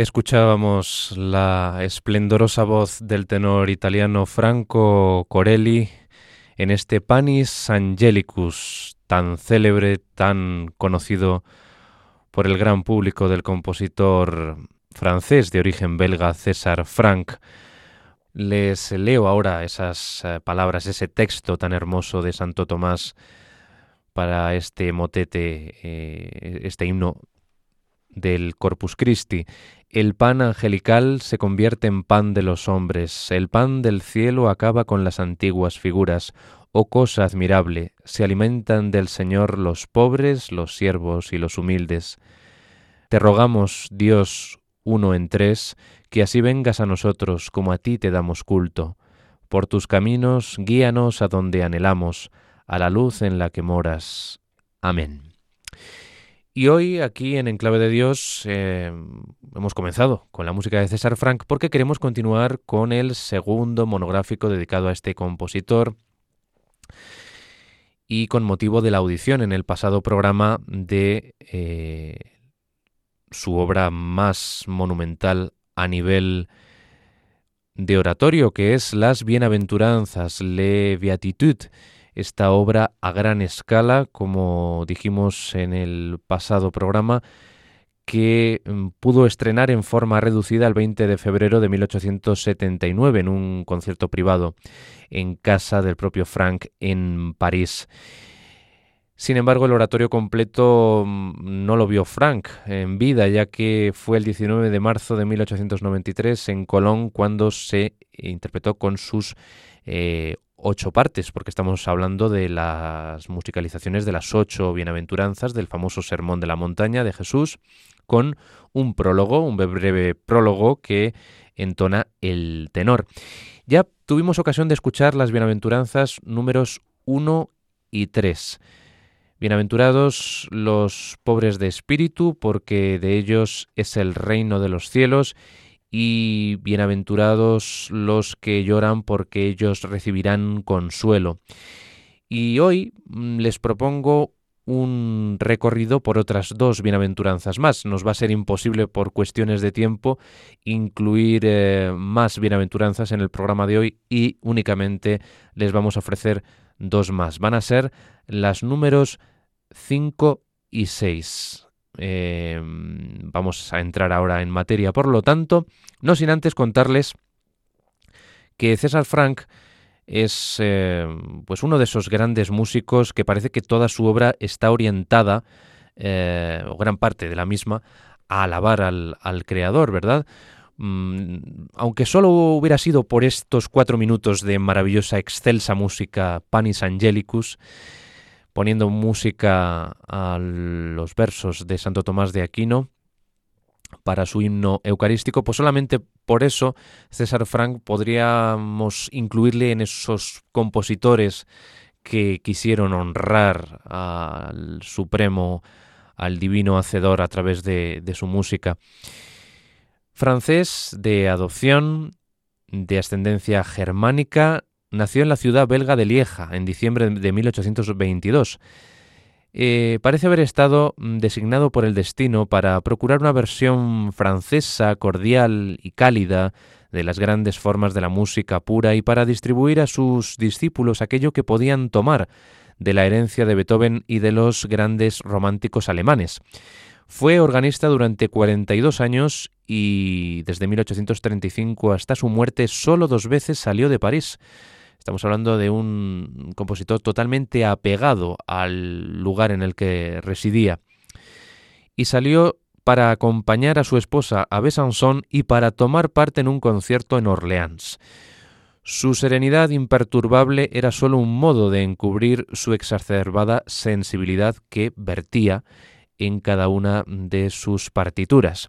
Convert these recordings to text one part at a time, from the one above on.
Escuchábamos la esplendorosa voz del tenor italiano Franco Corelli en este Panis Angelicus, tan célebre, tan conocido por el gran público del compositor francés de origen belga César Franck. Les leo ahora esas eh, palabras, ese texto tan hermoso de Santo Tomás para este motete, eh, este himno del Corpus Christi. El pan angelical se convierte en pan de los hombres, el pan del cielo acaba con las antiguas figuras. Oh cosa admirable, se alimentan del Señor los pobres, los siervos y los humildes. Te rogamos, Dios, uno en tres, que así vengas a nosotros como a ti te damos culto. Por tus caminos guíanos a donde anhelamos, a la luz en la que moras. Amén. Y hoy aquí en Enclave de Dios eh, hemos comenzado con la música de César Frank porque queremos continuar con el segundo monográfico dedicado a este compositor y con motivo de la audición en el pasado programa de eh, su obra más monumental a nivel de oratorio, que es Las Bienaventuranzas, Le Beatitude, esta obra a gran escala, como dijimos en el pasado programa, que mm, pudo estrenar en forma reducida el 20 de febrero de 1879 en un concierto privado en casa del propio Frank en París. Sin embargo, el oratorio completo mm, no lo vio Frank en vida, ya que fue el 19 de marzo de 1893 en Colón cuando se interpretó con sus eh, ocho partes, porque estamos hablando de las musicalizaciones de las ocho bienaventuranzas del famoso Sermón de la Montaña de Jesús, con un prólogo, un breve prólogo que entona el tenor. Ya tuvimos ocasión de escuchar las bienaventuranzas números 1 y 3. Bienaventurados los pobres de espíritu, porque de ellos es el reino de los cielos, y bienaventurados los que lloran, porque ellos recibirán consuelo. Y hoy mm, les propongo un recorrido por otras dos bienaventuranzas más. Nos va a ser imposible por cuestiones de tiempo incluir eh, más bienaventuranzas en el programa de hoy y únicamente les vamos a ofrecer dos más. Van a ser las números 5 y 6. Em, vamos a entrar ahora en materia, por lo tanto, no sin antes contarles que César Frank es em, pues uno de esos grandes músicos que parece que toda su obra está orientada, eh, o gran parte de la misma, a alabar al, al creador, ¿verdad? Mm, aunque solo hubiera sido por estos cuatro minutos de maravillosa, excelsa música Panis Angelicus, poniendo música a los versos de Santo Tomás de Aquino para su himno eucarístico, pues solamente por eso César Frank podríamos incluirle en esos compositores que quisieron honrar al Supremo, al Divino Hacedor a través de, de su música. Francés de adopción, de ascendencia germánica, nació en la ciudad belga de Lieja en diciembre de 1822. Eh, parece haber estado mm, designado por el destino para procurar una versión francesa, cordial y cálida de las grandes formas de la música pura y para distribuir a sus discípulos aquello que podían tomar de la herencia de Beethoven y de los grandes románticos alemanes. Fue organista durante 42 años y desde 1835 hasta su muerte solo dos veces salió de París. Estamos hablando de un compositor totalmente apegado al lugar en el que residía. Y salió para acompañar a su esposa a Besançon y para tomar parte en un concierto en Orleans. Su serenidad imperturbable era solo un modo de encubrir su exacerbada sensibilidad que vertía en cada una de sus partituras.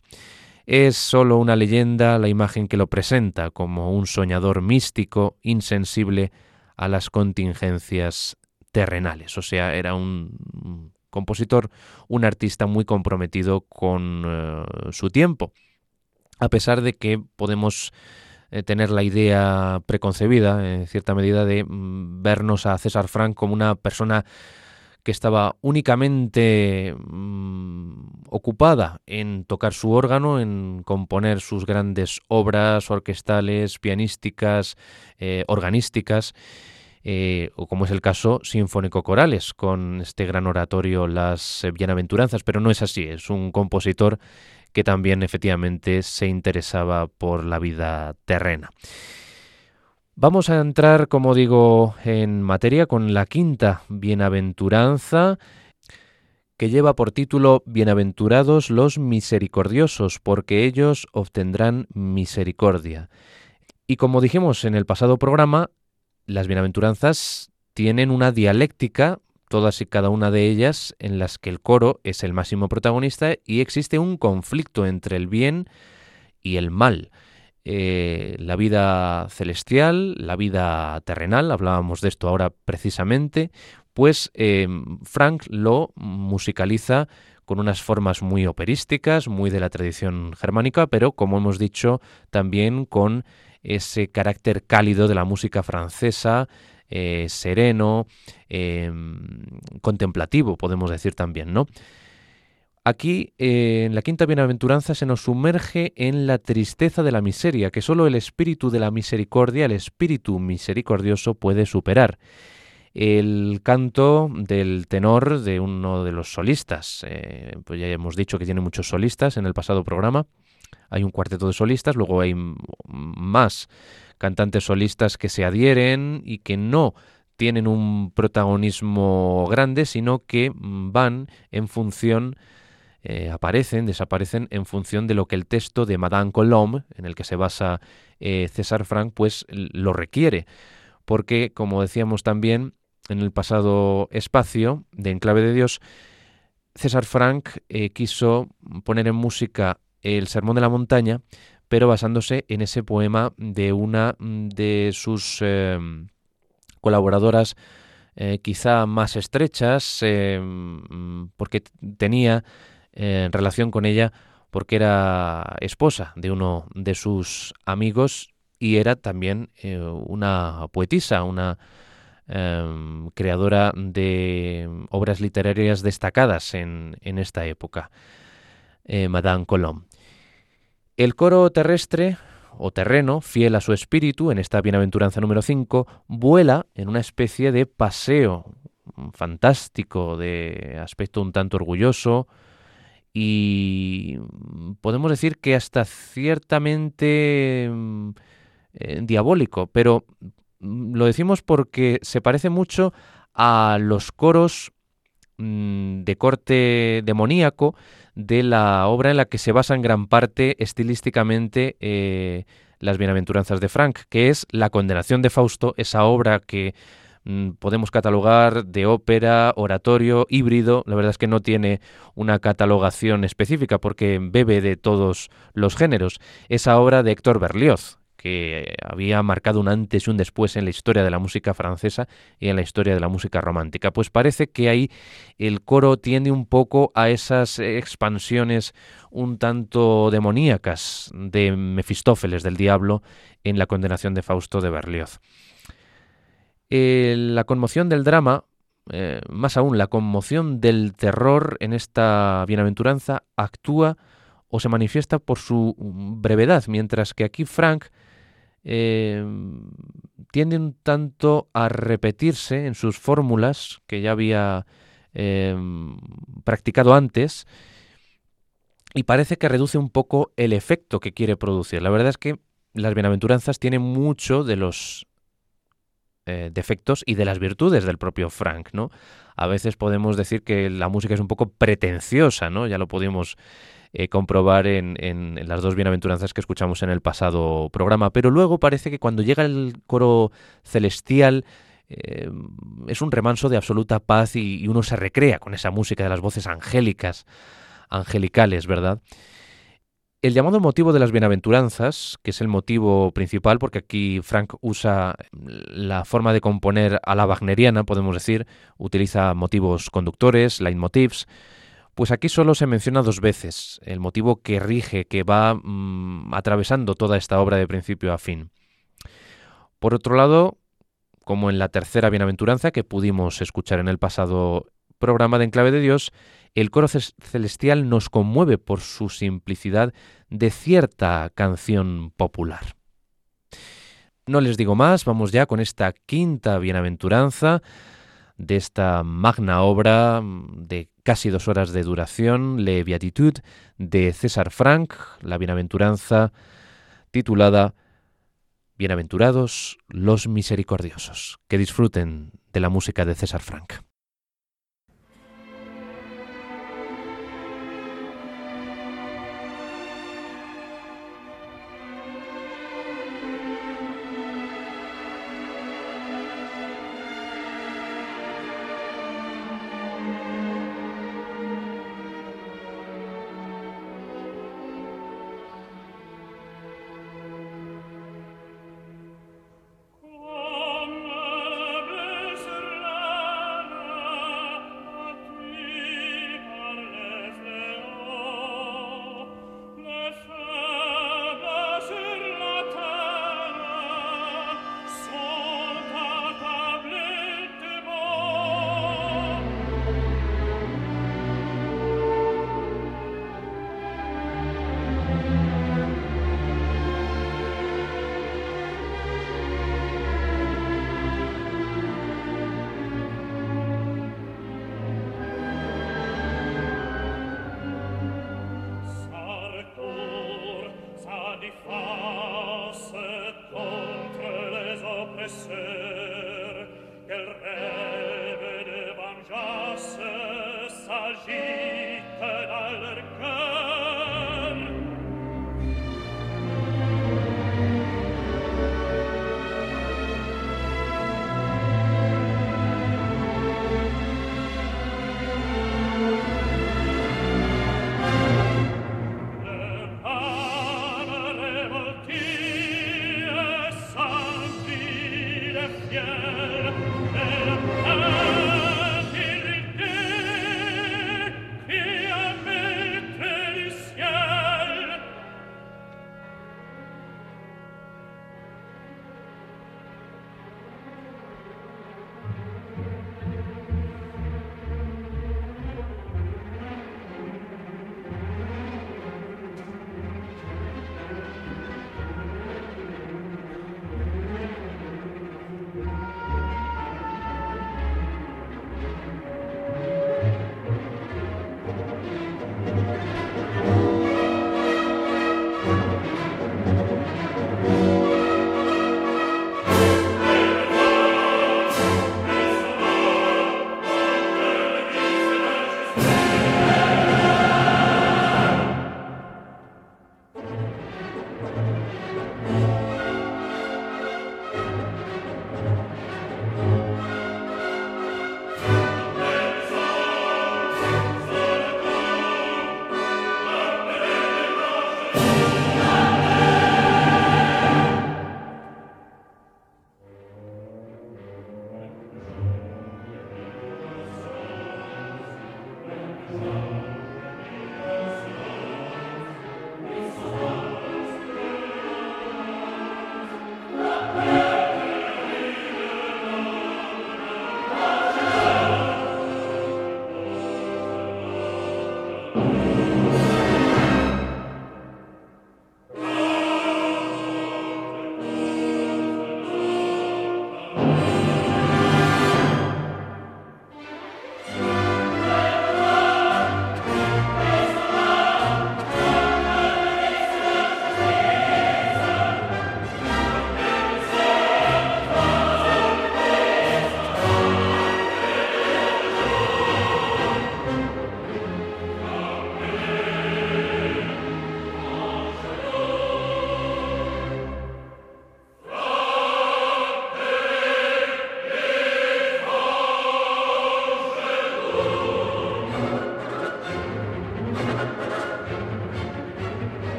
Es sólo una leyenda la imagen que lo presenta como un soñador místico, insensible a las contingencias terrenales. O sea, era un compositor, un artista muy comprometido con uh, su tiempo. A pesar de que podemos eh, tener la idea preconcebida, en cierta medida, de mm, vernos a César Frank como una persona que estaba únicamente mmm, ocupada en tocar su órgano, en componer sus grandes obras orquestales, pianísticas, eh, organísticas, eh, o como es el caso, sinfónico-corales, con este gran oratorio Las Bienaventuranzas, pero no es así, es un compositor que también efectivamente se interesaba por la vida terrena. Vamos a entrar, como digo, en materia con la quinta bienaventuranza, que lleva por título Bienaventurados los misericordiosos, porque ellos obtendrán misericordia. Y como dijimos en el pasado programa, las bienaventuranzas tienen una dialéctica, todas y cada una de ellas, en las que el coro es el máximo protagonista y existe un conflicto entre el bien y el mal. Eh, la vida celestial, la vida terrenal, hablábamos de esto ahora precisamente, pues eh, Frank lo musicaliza con unas formas muy operísticas, muy de la tradición germánica, pero como hemos dicho, también con ese carácter cálido de la música francesa, eh, sereno, em, contemplativo, podemos decir también, ¿no? Aquí, eh, en la quinta bienaventuranza, se nos sumerge en la tristeza de la miseria, que solo el espíritu de la misericordia, el espíritu misericordioso, puede superar el canto del tenor de uno de los solistas. Eh, pues ya hemos dicho que tiene muchos solistas en el pasado programa. Hay un cuarteto de solistas, luego hay más cantantes solistas que se adhieren y que no tienen un protagonismo grande, sino que van en función, eh, aparecen, desaparecen en función de lo que el texto de Madame Colombe, en el que se basa eh, César Frank, pues lo requiere. Porque, como decíamos también, en el pasado espacio de Enclave de Dios, César Frank eh, quiso poner en música el Sermón de la Montaña, pero basándose en ese poema de una de sus em, colaboradoras quizá más estrechas, em, porque tenía eh, relación con ella porque era esposa de uno de sus amigos y era también una poetisa, una Em, creadora de obras literarias destacadas en, esta época, eh, Madame Colomb. El coro terrestre o terreno, fiel a su espíritu, en esta bienaventuranza número 5, vuela en una especie de paseo fantástico, de aspecto un tanto orgulloso, y podemos decir que hasta ciertamente em, eh, diabólico, pero Mm, lo decimos porque se parece mucho a los coros mm, de corte demoníaco de la obra en la que se basa en gran parte estilísticamente eh, las bienaventuranzas de Frank, que es La condenación de Fausto, esa obra que mm, podemos catalogar de ópera, oratorio, híbrido. La verdad es que no tiene una catalogación específica porque bebe de todos los géneros. Esa obra de Héctor Berlioz, que había marcado un antes y un después en la historia de la música francesa y en la historia de la música romántica. Pues parece que ahí el coro tiende un poco a esas expansiones un tanto demoníacas de Mefistófeles, del diablo, en la condenación de Fausto de Berlioz. Eh, la conmoción del drama, eh, más aún la conmoción del terror en esta bienaventuranza, actúa o se manifiesta por su brevedad, mientras que aquí Frank eh, tiende un tanto a repetirse en sus fórmulas que ya había practicado antes y parece que reduce un poco el efecto que quiere producir. La verdad es que las bienaventuranzas tienen mucho de los eh, defectos y de las virtudes del propio Frank, ¿no? A veces podemos decir que la música es un poco pretenciosa, ¿no? Ya lo pudimos eh, comprobar en, las dos bienaventuranzas que escuchamos en el pasado programa. Pero luego parece que cuando llega el coro celestial eh, es un remanso de absoluta paz y, uno se recrea con esa música de las voces angélicas, angelicales, ¿verdad? El llamado motivo de las bienaventuranzas, que es el motivo principal, porque aquí Frank usa la forma de componer a la wagneriana, podemos decir, utiliza motivos conductores, leitmotivs, pues aquí solo se menciona dos veces el motivo que rige, que va mm, atravesando toda esta obra de principio a fin. Por otro lado, como en la tercera bienaventuranza que pudimos escuchar en el pasado programa de Enclave de Dios, el coro celestial nos conmueve por su simplicidad de cierta canción popular. No les digo más, vamos ya con esta quinta bienaventuranza de esta magna obra de casi dos horas de duración, Le Beatitude, de César Frank, la bienaventuranza titulada Bienaventurados los misericordiosos. Que disfruten de la música de César Frank.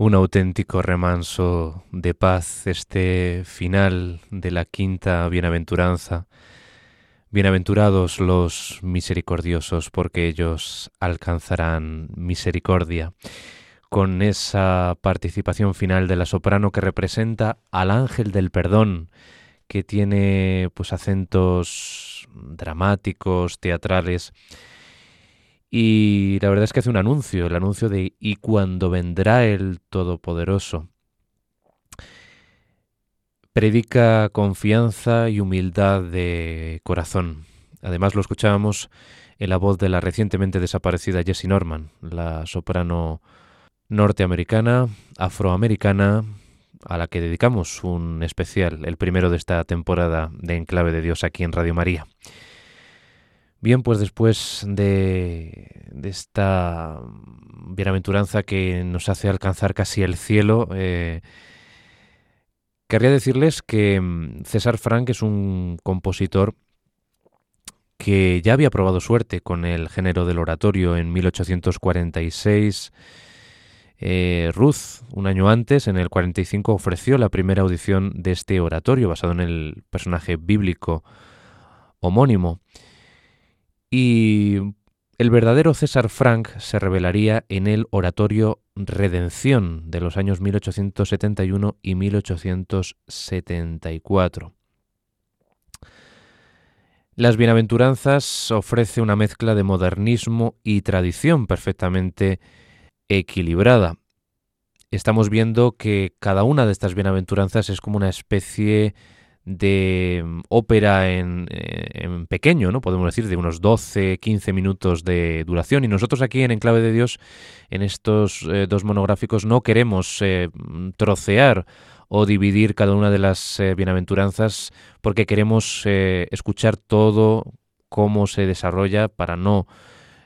Un auténtico remanso de paz este final de la quinta bienaventuranza. Bienaventurados los misericordiosos, porque ellos alcanzarán misericordia. Con esa participación final de la soprano que representa al ángel del perdón, que tiene pues acentos dramáticos, teatrales, y la verdad es que hace un anuncio, el anuncio de y cuando vendrá el Todopoderoso. Predica confianza y humildad de corazón. Además lo escuchábamos en la voz de la recientemente desaparecida Jessie Norman, la soprano norteamericana, afroamericana, a la que dedicamos un especial, el primero de esta temporada de Enclave de Dios aquí en Radio María. Bien, pues después de, esta bienaventuranza que nos hace alcanzar casi el cielo, eh, querría decirles que mm, César Frank es un compositor que ya había probado suerte con el género del oratorio en 1846. Eh, Ruth, un año antes, en el 45, ofreció la primera audición de este oratorio basado en el personaje bíblico homónimo. Y el verdadero César Frank se revelaría en el oratorio Redención de los años 1871 y 1874. Las Bienaventuranzas ofrece una mezcla de modernismo y tradición perfectamente equilibrada. Estamos viendo que cada una de estas bienaventuranzas es como una especie de mm, ópera eh, en, pequeño, ¿no? Podemos decir, de unos 12, 15 minutos de duración. Y nosotros aquí en Enclave de Dios, en estos eh, dos monográficos, no queremos eh, trocear o dividir cada una de las bienaventuranzas porque queremos escuchar todo cómo se desarrolla para no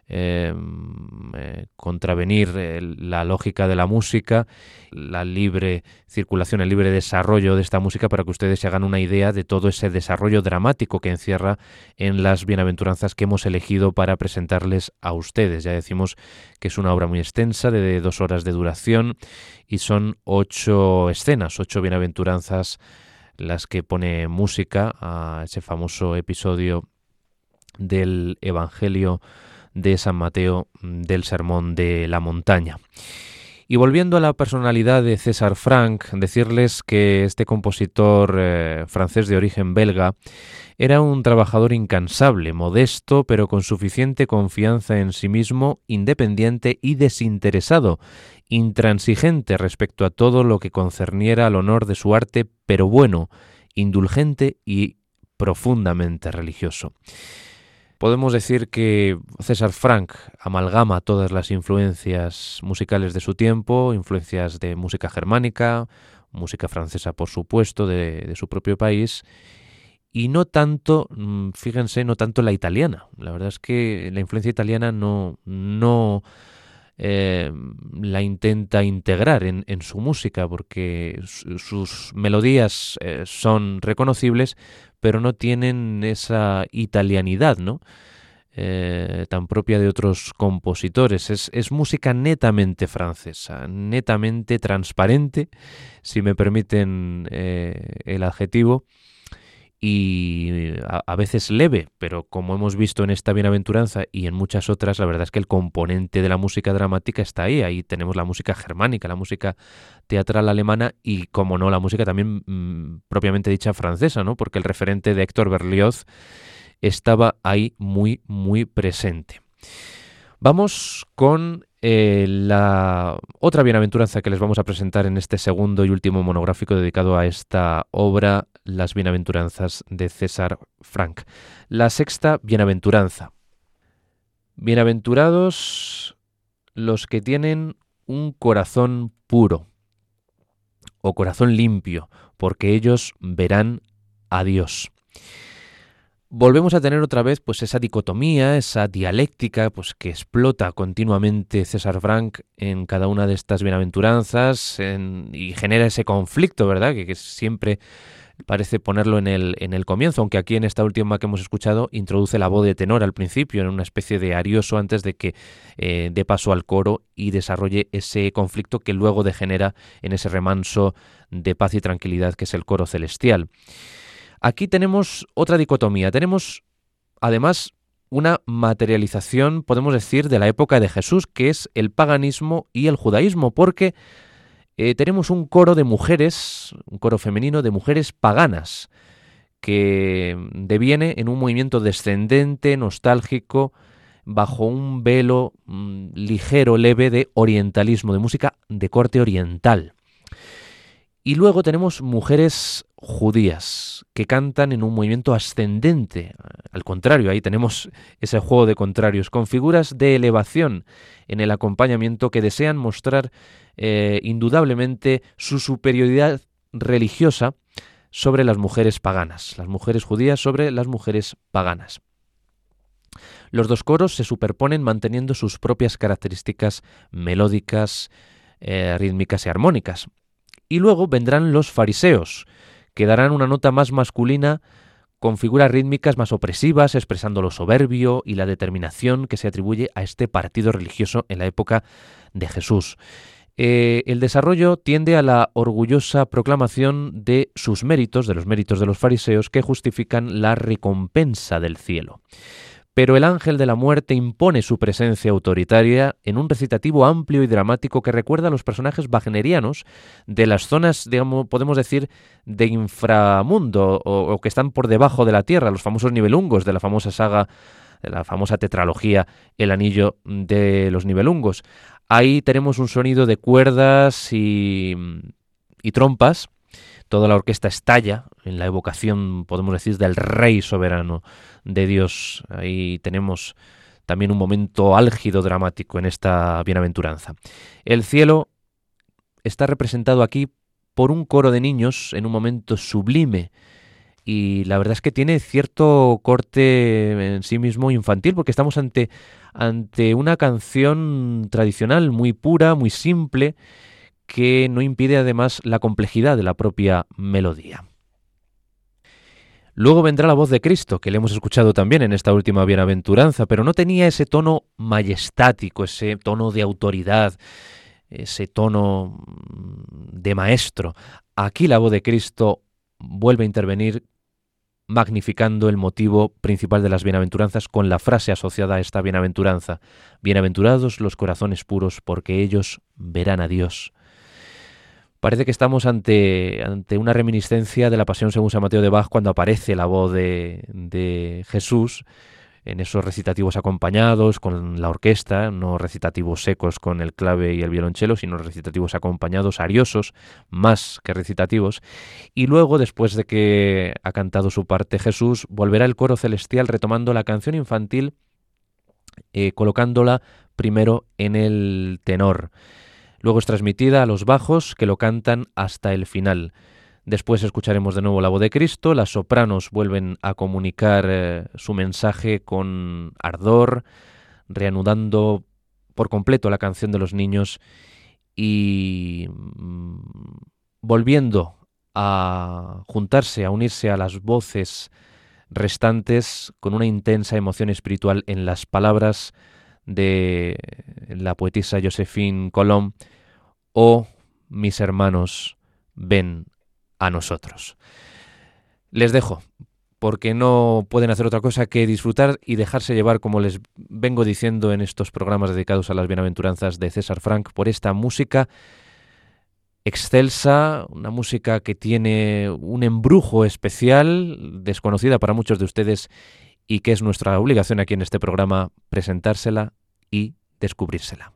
Em, eh, contravenir la lógica de la música, la libre circulación, el libre desarrollo de esta música para que ustedes se hagan una idea de todo ese desarrollo dramático que encierra en las bienaventuranzas que hemos elegido para presentarles a ustedes. Ya decimos que es una obra muy extensa, de dos horas de duración, y son ocho escenas, ocho bienaventuranzas las que pone música a ese famoso episodio del Evangelio de San Mateo del Sermón de la Montaña. Y volviendo a la personalidad de César Franck, decirles que este compositor eh, francés de origen belga era un trabajador incansable, modesto, pero con suficiente confianza en sí mismo, independiente y desinteresado, intransigente respecto a todo lo que concerniera al honor de su arte, pero bueno, indulgente y profundamente religioso. Podemos decir que César Frank amalgama todas las influencias musicales de su tiempo, influencias de música germánica, música francesa por supuesto, de, su propio país, y no tanto, mm, fíjense, no tanto la italiana. La verdad es que la influencia italiana no, no eh, la intenta integrar en, su música, porque sus melodías eh, son reconocibles, pero no tienen esa italianidad, ¿no? Eh, tan propia de otros compositores. Es, música netamente francesa, netamente transparente, si me permiten el adjetivo, y a, veces leve, pero como hemos visto en esta bienaventuranza y en muchas otras, la verdad es que el componente de la música dramática está ahí. Ahí tenemos la música germánica, la música teatral alemana y, como no, la música también mm, propiamente dicha francesa, ¿no? Porque el referente de Héctor Berlioz estaba ahí muy, muy presente. Vamos con eh, la otra bienaventuranza que les vamos a presentar en este segundo y último monográfico dedicado a esta obra, Las Bienaventuranzas de César Frank. La sexta bienaventuranza. Bienaventurados los que tienen un corazón puro o corazón limpio, porque ellos verán a Dios. Volvemos a tener otra vez pues esa dicotomía, esa dialéctica pues que explota continuamente César Frank en cada una de estas bienaventuranzas y genera ese conflicto, ¿verdad? Que, siempre parece ponerlo en el, en el comienzo, aunque aquí en esta última que hemos escuchado introduce la voz de tenor al principio, en una especie de arioso antes de que eh, dé paso al coro y desarrolle ese conflicto que luego degenera en ese remanso de paz y tranquilidad que es el coro celestial. Aquí tenemos otra dicotomía. Tenemos, además, una materialización, podemos decir, de la época de Jesús, que es el paganismo y el judaísmo, porque eh, tenemos un coro de mujeres, un coro femenino de mujeres paganas, que deviene en un movimiento descendente, nostálgico, bajo un velo mm, ligero, leve de orientalismo, de música de corte oriental. Y luego tenemos mujeres judías que cantan en un movimiento ascendente. Al contrario, ahí tenemos ese juego de contrarios, con figuras de elevación en el acompañamiento que desean mostrar eh, indudablemente su superioridad religiosa sobre las mujeres paganas, las mujeres judías sobre las mujeres paganas. Los dos coros se superponen manteniendo sus propias características melódicas, eh, rítmicas y armónicas. Y luego vendrán los fariseos, que darán una nota más masculina con figuras rítmicas más opresivas, expresando lo soberbio y la determinación que se atribuye a este partido religioso en la época de Jesús. Eh, el desarrollo tiende a la orgullosa proclamación de sus méritos, de los méritos de los fariseos, que justifican la recompensa del cielo pero el ángel de la muerte impone su presencia autoritaria en un recitativo amplio y dramático que recuerda a los personajes wagnerianos de las zonas, digamos, podemos decir, de inframundo o, que están por debajo de la tierra, los famosos nivelungos de la famosa saga, de la famosa tetralogía El anillo de los nivelungos. Ahí tenemos un sonido de cuerdas y, y trompas toda la orquesta estalla en la evocación, podemos decir, del rey soberano de Dios. Ahí tenemos también un momento álgido dramático en esta bienaventuranza. El cielo está representado aquí por un coro de niños en un momento sublime y la verdad es que tiene cierto corte en sí mismo infantil porque estamos ante, ante una canción tradicional muy pura, muy simple que no impide además la complejidad de la propia melodía. Luego vendrá la voz de Cristo, que le hemos escuchado también en esta última bienaventuranza, pero no tenía ese tono majestático, ese tono de autoridad, ese tono de maestro. Aquí la voz de Cristo vuelve a intervenir magnificando el motivo principal de las bienaventuranzas con la frase asociada a esta bienaventuranza. Bienaventurados los corazones puros, porque ellos verán a Dios. Parece que estamos ante, ante una reminiscencia de la Pasión según San Mateo de Bach cuando aparece la voz de, Jesús en esos recitativos acompañados con la orquesta, no recitativos secos con el clave y el violonchelo, sino recitativos acompañados, ariosos, más que recitativos. Y luego, después de que ha cantado su parte Jesús, volverá el coro celestial retomando la canción infantil, eh, colocándola primero en el tenor. Luego es transmitida a los bajos que lo cantan hasta el final. Después escucharemos de nuevo la voz de Cristo, las sopranos vuelven a comunicar eh, su mensaje con ardor, reanudando por completo la canción de los niños y mm, volviendo a juntarse, a unirse a las voces restantes con una intensa emoción espiritual en las palabras de la poetisa Josephine Colomb oh mis hermanos, ven a nosotros. Les dejo, porque no pueden hacer otra cosa que disfrutar y dejarse llevar, como les vengo diciendo en estos programas dedicados a las bienaventuranzas de César Frank, por esta música excelsa, una música que tiene un embrujo especial, desconocida para muchos de ustedes y que es nuestra obligación aquí en este programa presentársela y descubrírsela.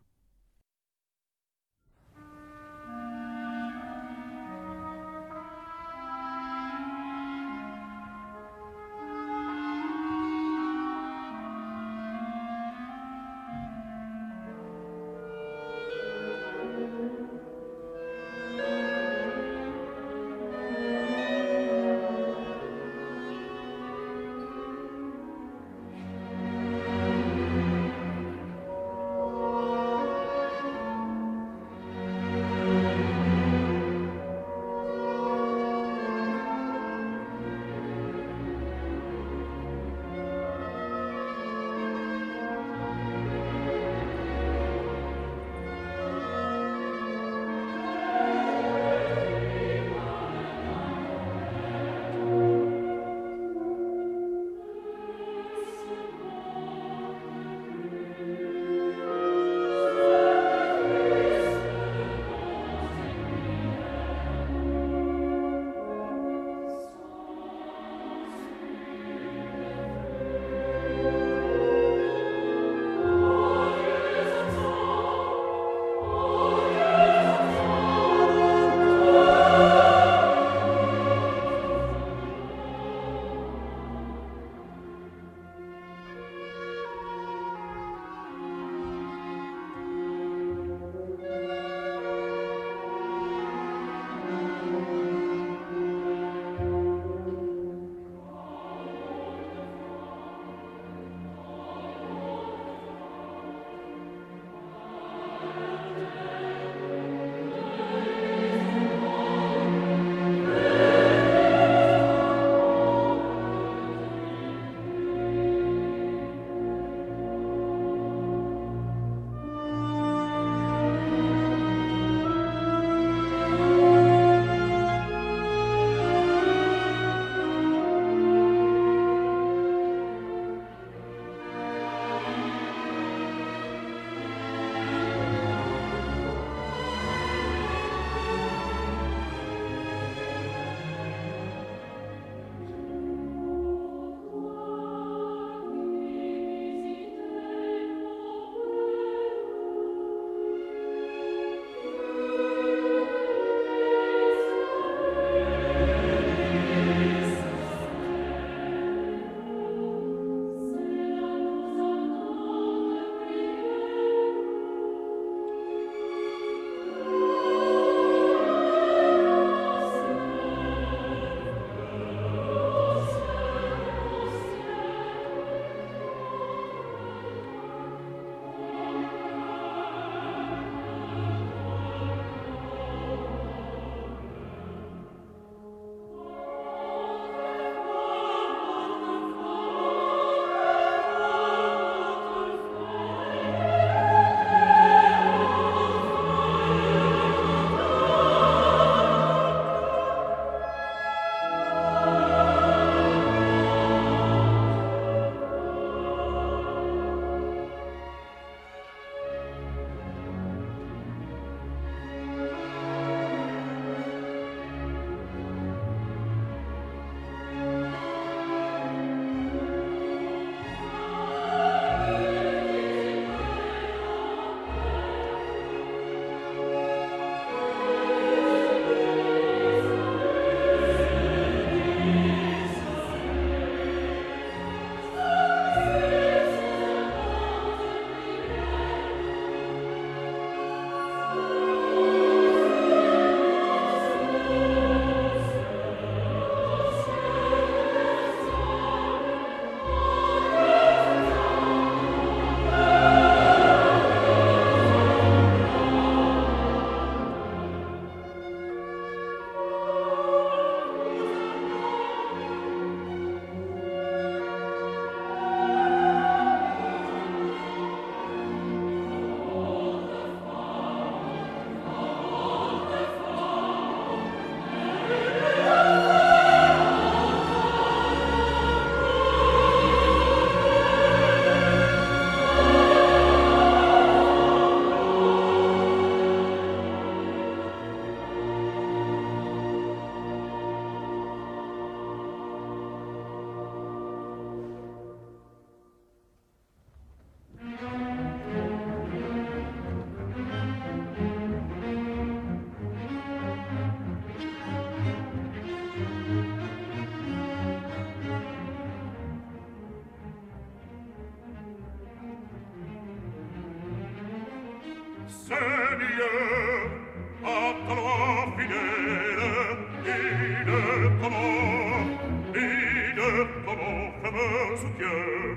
ta main sous Dieu,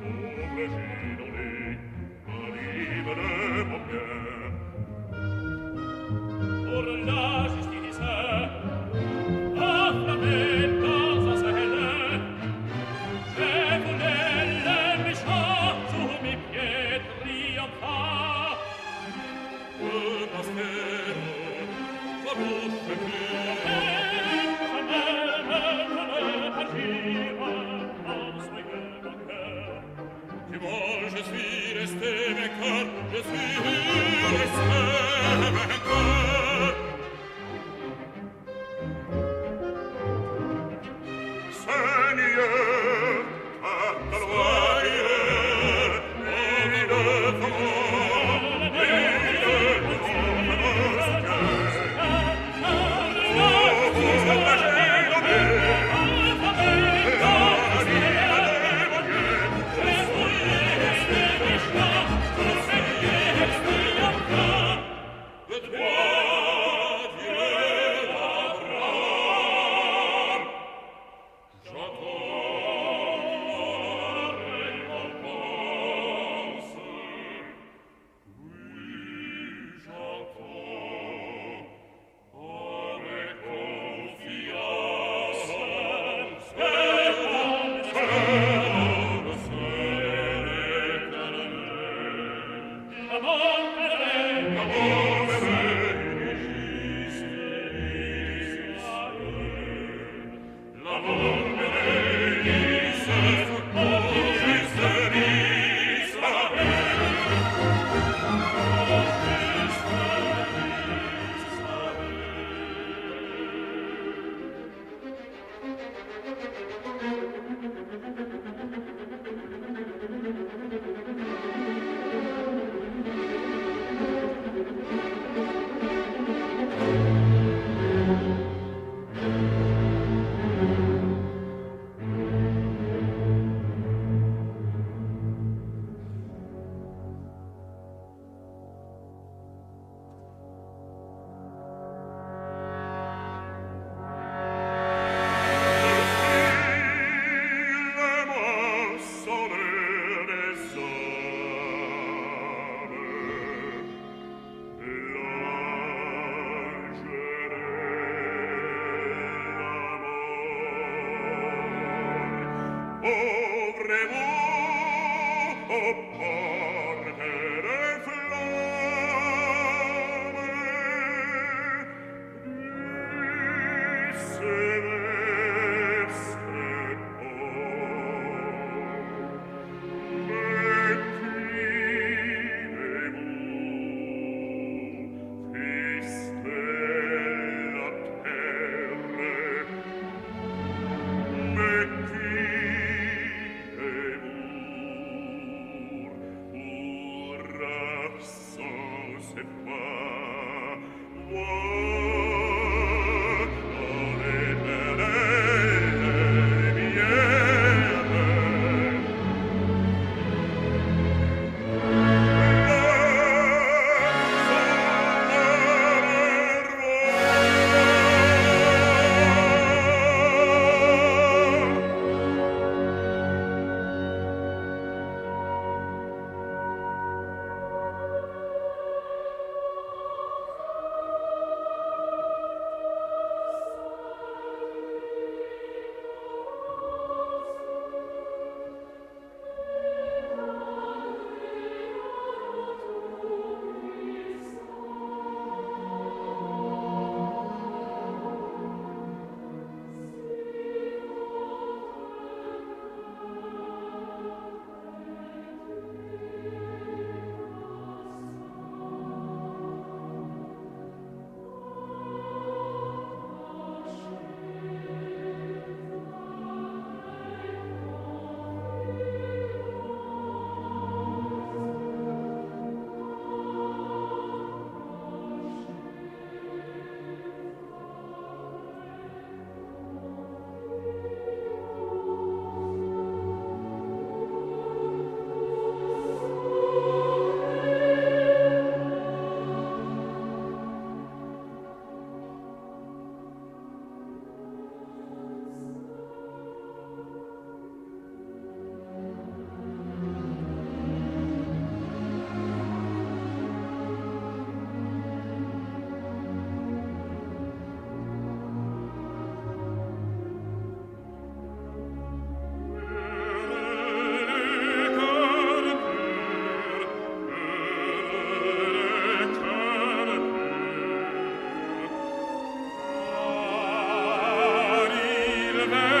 mon ombre inondé, ma libre mon cœur. Orlando, never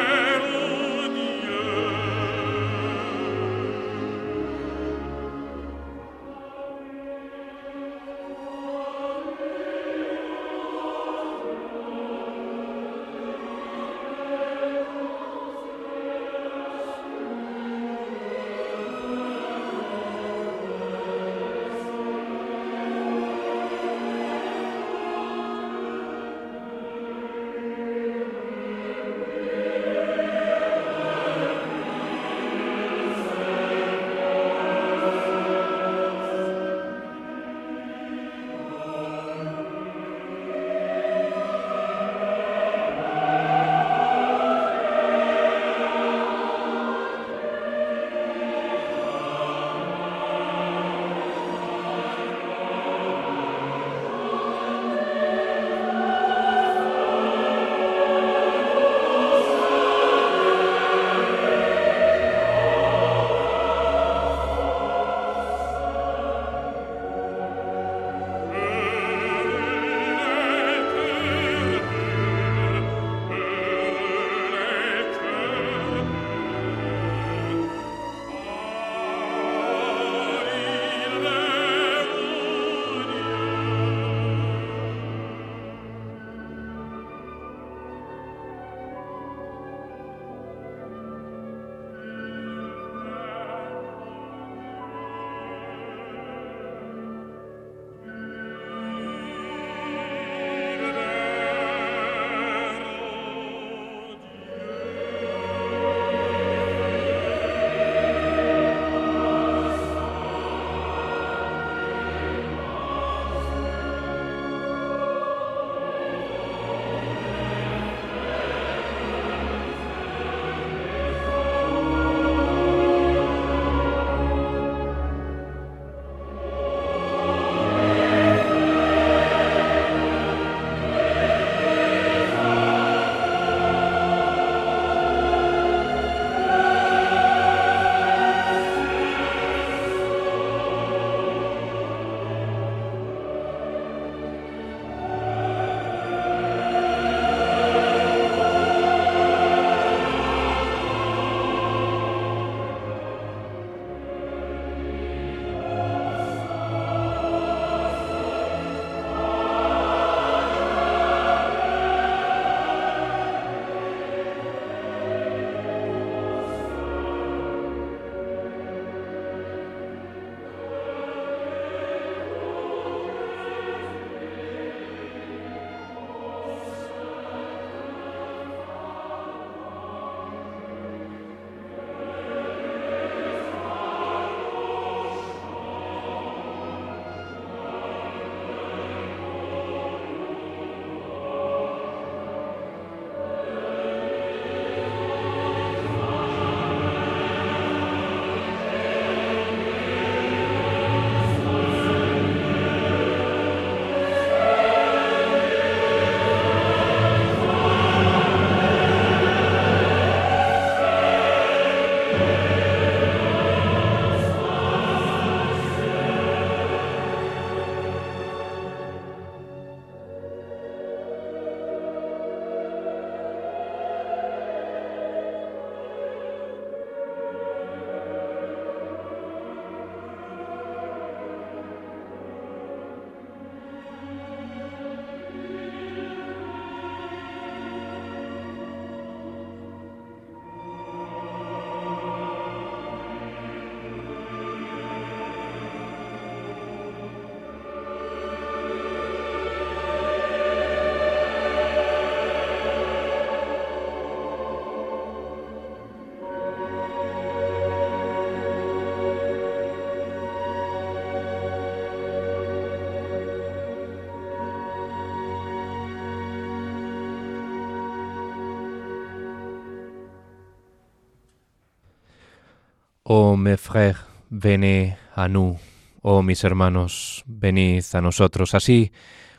Oh mes frères, venez a nous. Oh mis hermanos, venid a nosotros. Así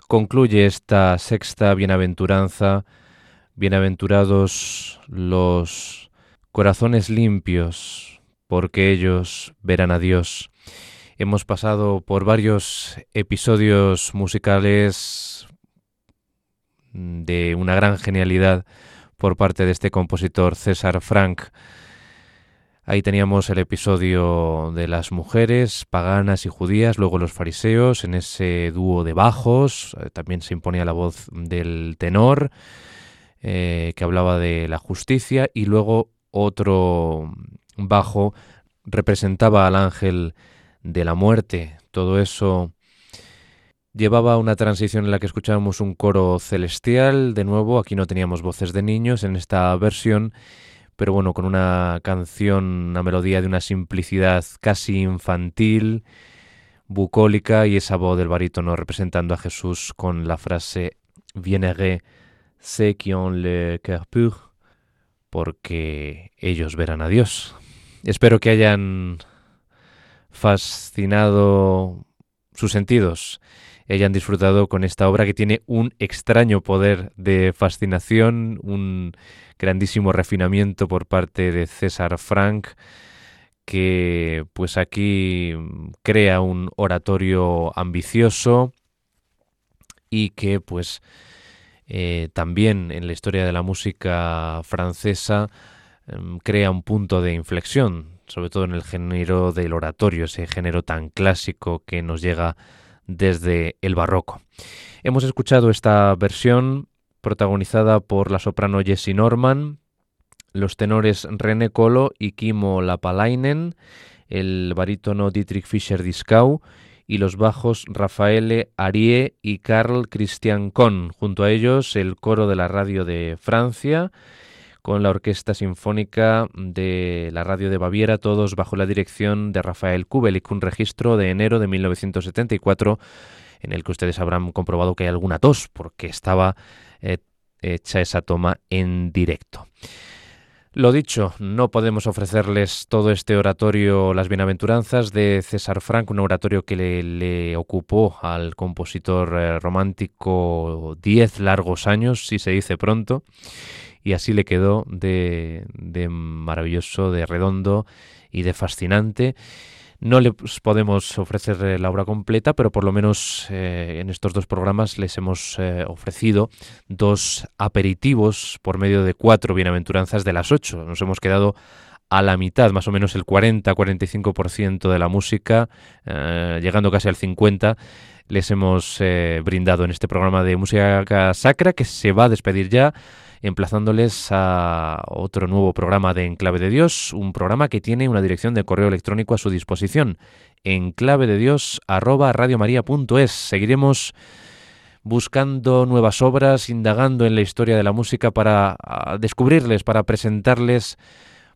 concluye esta sexta bienaventuranza. Bienaventurados los corazones limpios, porque ellos verán a Dios. Hemos pasado por varios episodios musicales de una gran genialidad por parte de este compositor César Frank. Ahí teníamos el episodio de las mujeres paganas y judías, luego los fariseos, en ese dúo de bajos, eh, también se imponía la voz del tenor, eh, que hablaba de la justicia, y luego otro bajo representaba al ángel de la muerte. Todo eso llevaba una transición en la que escuchábamos un coro celestial, de nuevo, aquí no teníamos voces de niños en esta versión, pero bueno, con una canción, una melodía de una simplicidad casi infantil, bucólica y esa voz del barítono representando a Jesús con la frase Viendré, ceux qui ont le cœur pur, porque ellos verán a Dios. Espero que hayan fascinado sus sentidos, hayan disfrutado con esta obra que tiene un extraño poder de fascinación, un grandísimo refinamiento por parte de César Frank, que pues aquí crea un oratorio ambicioso y que pues eh, también en la historia de la música francesa em, crea un punto de inflexión, sobre todo en el género del oratorio, ese género tan clásico que nos llega desde el barroco. Hemos escuchado esta versión protagonizada por la soprano Jessie Norman, los tenores René Colo y Kimo Lapalainen, el barítono Dietrich Fischer-Dieskau y los bajos Rafaele Arie y Carl Christian Kohn. Junto a ellos el coro de la radio de Francia con la Orquesta Sinfónica de la Radio de Baviera, todos bajo la dirección de Rafael Kubelik, un registro de enero de 1974 en el que ustedes habrán comprobado que hay alguna tos, porque estaba hecha esa toma en directo. Lo dicho, no podemos ofrecerles todo este oratorio, las bienaventuranzas de César Frank, un oratorio que le, ocupó al compositor eh, romántico diez largos años, si se dice pronto, y así le quedó de, de maravilloso, de redondo y de fascinante. No les podemos ofrecer eh, la obra completa, pero por lo menos eh, en estos dos programas les hemos eh, ofrecido dos aperitivos por medio de cuatro bienaventuranzas de las ocho. Nos hemos quedado a la mitad, más o menos el 40-45% de la música, llegando casi al 50% les hemos brindado en este programa de música sacra que se va a despedir ya emplazándoles a otro nuevo programa de Enclave de Dios, un programa que tiene una dirección de correo electrónico a su disposición, enclave de Dios arroba radiomaria.es. Seguiremos buscando nuevas obras, indagando en la historia de la música para descubrirles, para presentarles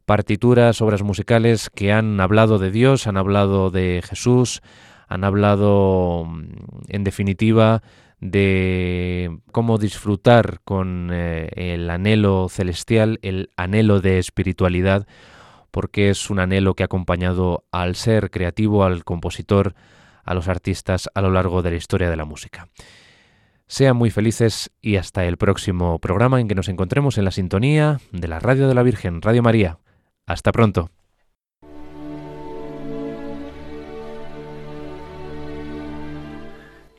partituras, obras musicales que han hablado de Dios, han hablado de Jesús, han hablado, mm, en definitiva, de cómo disfrutar con eh, el anhelo celestial, el anhelo de espiritualidad, porque es un anhelo que ha acompañado al ser creativo, al compositor, a los artistas a lo largo de la historia de la música. Sean muy felices y hasta el próximo programa en que nos encontremos en la sintonía de la Radio de la Virgen, Radio María. Hasta pronto.